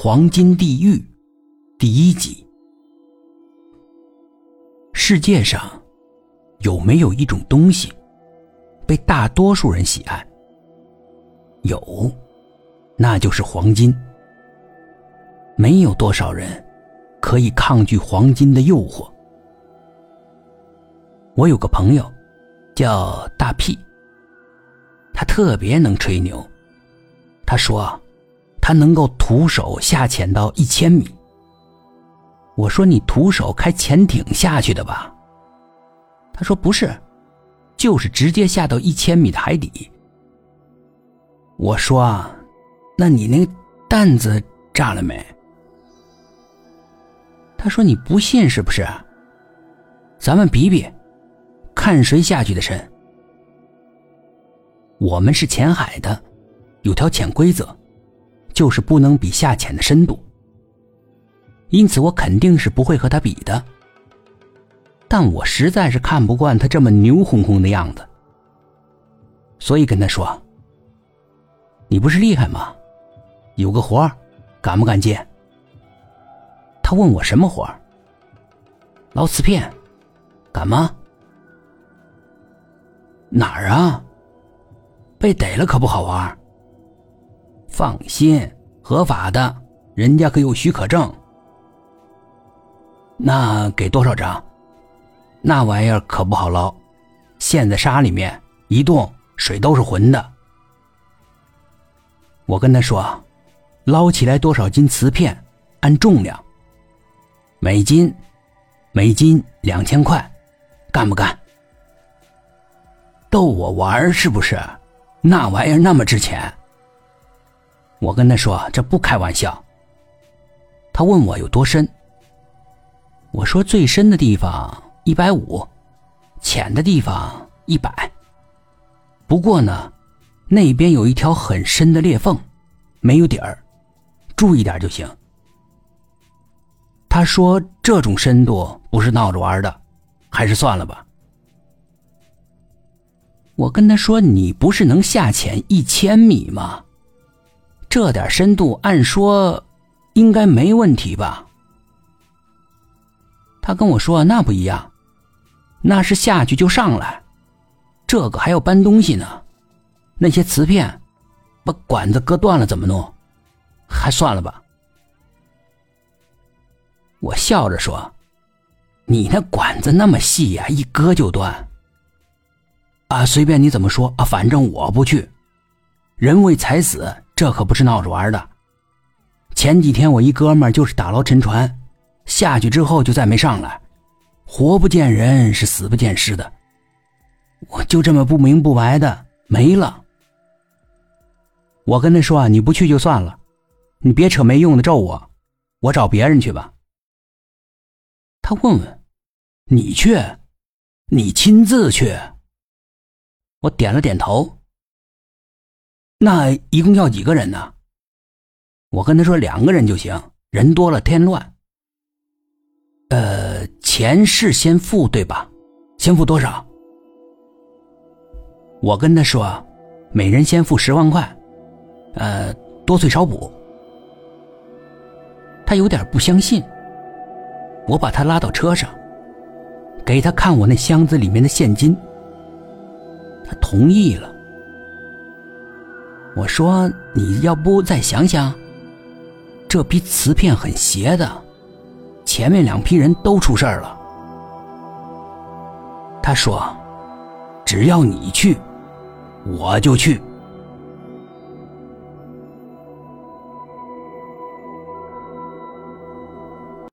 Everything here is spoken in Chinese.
黄金地狱第一集。世界上有没有一种东西被大多数人喜爱？有，那就是黄金。没有多少人可以抗拒黄金的诱惑。我有个朋友叫大屁，他特别能吹牛。他说。他能够徒手下潜到一千米。我说：“你徒手开潜艇下去的吧？”他说：“不是，就是直接下到一千米的海底。”我说：“那你那个担子炸了没？”他说：“你不信是不是？咱们比比，看谁下去的深。我们是潜海的，有条潜规则。”就是不能比下潜的深度，因此我肯定是不会和他比的。但我实在是看不惯他这么牛哄哄的样子，所以跟他说：“你不是厉害吗？有个活儿敢不敢接？”他问我什么活儿捞瓷片，敢吗？哪儿啊？被逮了可不好玩。放心，合法的，人家可有许可证。那给多少张？那玩意儿可不好捞，陷在沙里面，一动水都是浑的。我跟他说，捞起来多少斤瓷片，按重量。每斤，每斤两千块，干不干？逗我玩是不是？那玩意儿那么值钱？我跟他说：“这不开玩笑。”他问我有多深。我说：“最深的地方一百五，浅的地方一百。不过呢，那边有一条很深的裂缝，没有底儿，注意点就行。”他说：“这种深度不是闹着玩的，还是算了吧。”我跟他说：“你不是能下潜一千米吗？”这点深度，按说应该没问题吧？他跟我说：“那不一样，那是下去就上来，这个还要搬东西呢。那些瓷片，把管子割断了怎么弄？还算了吧。”我笑着说：“你那管子那么细呀，一割就断。啊，随便你怎么说啊，反正我不去。人为财死。”这可不是闹着玩的。前几天我一哥们就是打捞沉船，下去之后就再没上来，活不见人，是死不见尸的。我就这么不明不白的没了。我跟他说啊，你不去就算了，你别扯没用的咒我，我找别人去吧。他问问，你去，你亲自去。我点了点头。那一共要几个人呢？我跟他说两个人就行，人多了添乱。呃，钱是先付对吧？先付多少？我跟他说，每人先付十万块，呃，多退少补。他有点不相信。我把他拉到车上，给他看我那箱子里面的现金。他同意了。我说：“你要不再想想，这批瓷片很邪的，前面两批人都出事儿了。”他说：“只要你去，我就去。”